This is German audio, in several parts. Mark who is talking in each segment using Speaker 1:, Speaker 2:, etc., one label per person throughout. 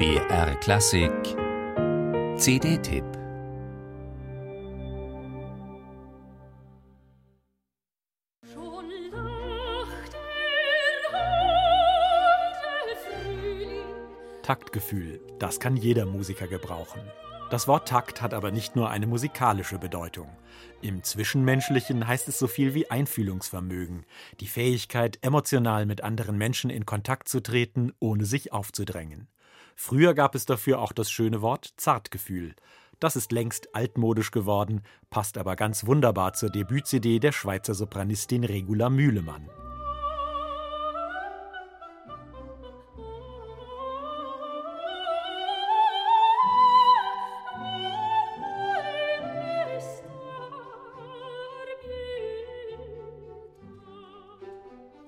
Speaker 1: BR Klassik CD-Tipp
Speaker 2: Taktgefühl, das kann jeder Musiker gebrauchen. Das Wort Takt hat aber nicht nur eine musikalische Bedeutung. Im Zwischenmenschlichen heißt es so viel wie Einfühlungsvermögen, die Fähigkeit, emotional mit anderen Menschen in Kontakt zu treten, ohne sich aufzudrängen. Früher gab es dafür auch das schöne Wort Zartgefühl. Das ist längst altmodisch geworden, passt aber ganz wunderbar zur Debüt-CD der Schweizer Sopranistin Regula Mühlemann.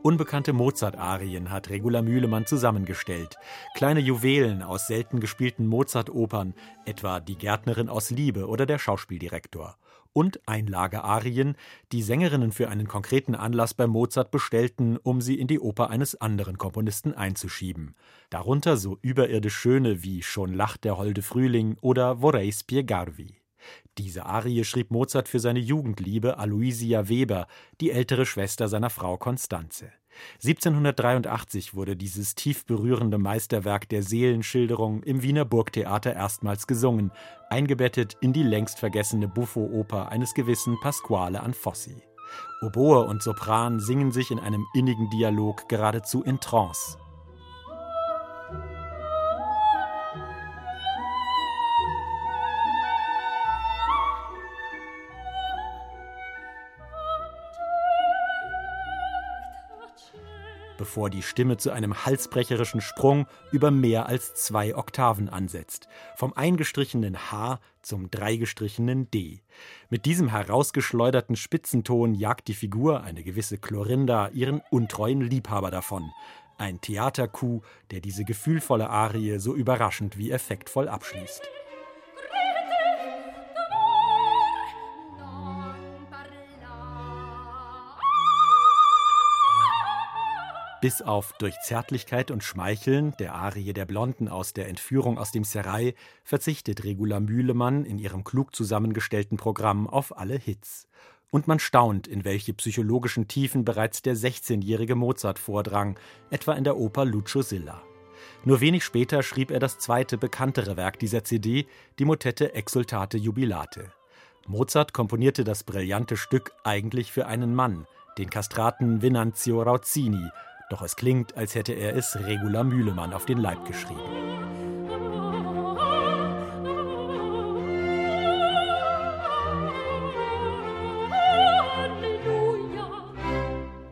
Speaker 2: Unbekannte Mozart-Arien hat Regula Mühlemann zusammengestellt. Kleine Juwelen aus selten gespielten Mozart-Opern, etwa Die Gärtnerin aus Liebe oder Der Schauspieldirektor. Und Einlage-Arien, die Sängerinnen für einen konkreten Anlass bei Mozart bestellten, um sie in die Oper eines anderen Komponisten einzuschieben. Darunter so überirdisch schöne wie Schon lacht der holde Frühling oder Vorrei spiegarvi. Diese Arie schrieb Mozart für seine Jugendliebe Aloysia Weber, die ältere Schwester seiner Frau Constanze. 1783 wurde dieses tief berührende Meisterwerk der Seelenschilderung im Wiener Burgtheater erstmals gesungen, eingebettet in die längst vergessene Buffo-Oper eines gewissen Pasquale Anfossi. Oboe und Sopran singen sich in einem innigen Dialog geradezu in Trance. Bevor die Stimme zu einem halsbrecherischen Sprung über mehr als zwei Oktaven ansetzt, vom eingestrichenen H zum dreigestrichenen D. Mit diesem herausgeschleuderten Spitzenton jagt die Figur, eine gewisse Clorinda, ihren untreuen Liebhaber davon. Ein Theaterkuh, der diese gefühlvolle Arie so überraschend wie effektvoll abschließt. Bis auf durch Zärtlichkeit und Schmeicheln, der Arie der Blonden aus der Entführung aus dem Serai, verzichtet Regula Mühlemann in ihrem klug zusammengestellten Programm auf alle Hits. Und man staunt, in welche psychologischen Tiefen bereits der 16-jährige Mozart vordrang, etwa in der Oper Lucio Silla. Nur wenig später schrieb er das zweite bekanntere Werk dieser CD, die Motette Exultate Jubilate. Mozart komponierte das brillante Stück eigentlich für einen Mann, den Kastraten Venanzio Rauzzini, doch es klingt, als hätte er es Regula Mühlemann auf den Leib geschrieben.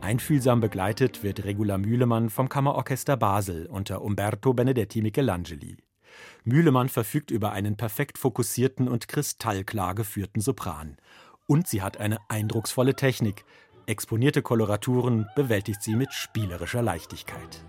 Speaker 2: Einfühlsam begleitet wird Regula Mühlemann vom Kammerorchester Basel unter Umberto Benedetti Michelangeli. Mühlemann verfügt über einen perfekt fokussierten und kristallklar geführten Sopran. Und sie hat eine eindrucksvolle Technik, Exponierte Koloraturen bewältigt sie mit spielerischer Leichtigkeit.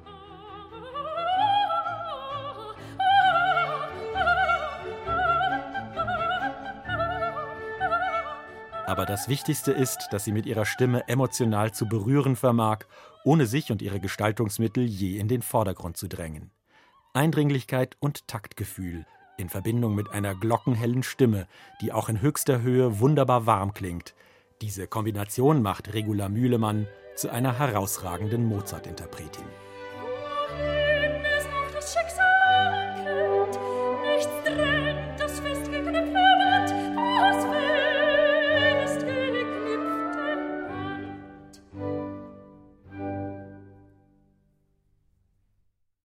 Speaker 2: Aber das Wichtigste ist, dass sie mit ihrer Stimme emotional zu berühren vermag, ohne sich und ihre Gestaltungsmittel je in den Vordergrund zu drängen. Eindringlichkeit und Taktgefühl in Verbindung mit einer glockenhellen Stimme, die auch in höchster Höhe wunderbar warm klingt, diese Kombination macht Regula Mühlemann zu einer herausragenden Mozart-Interpretin.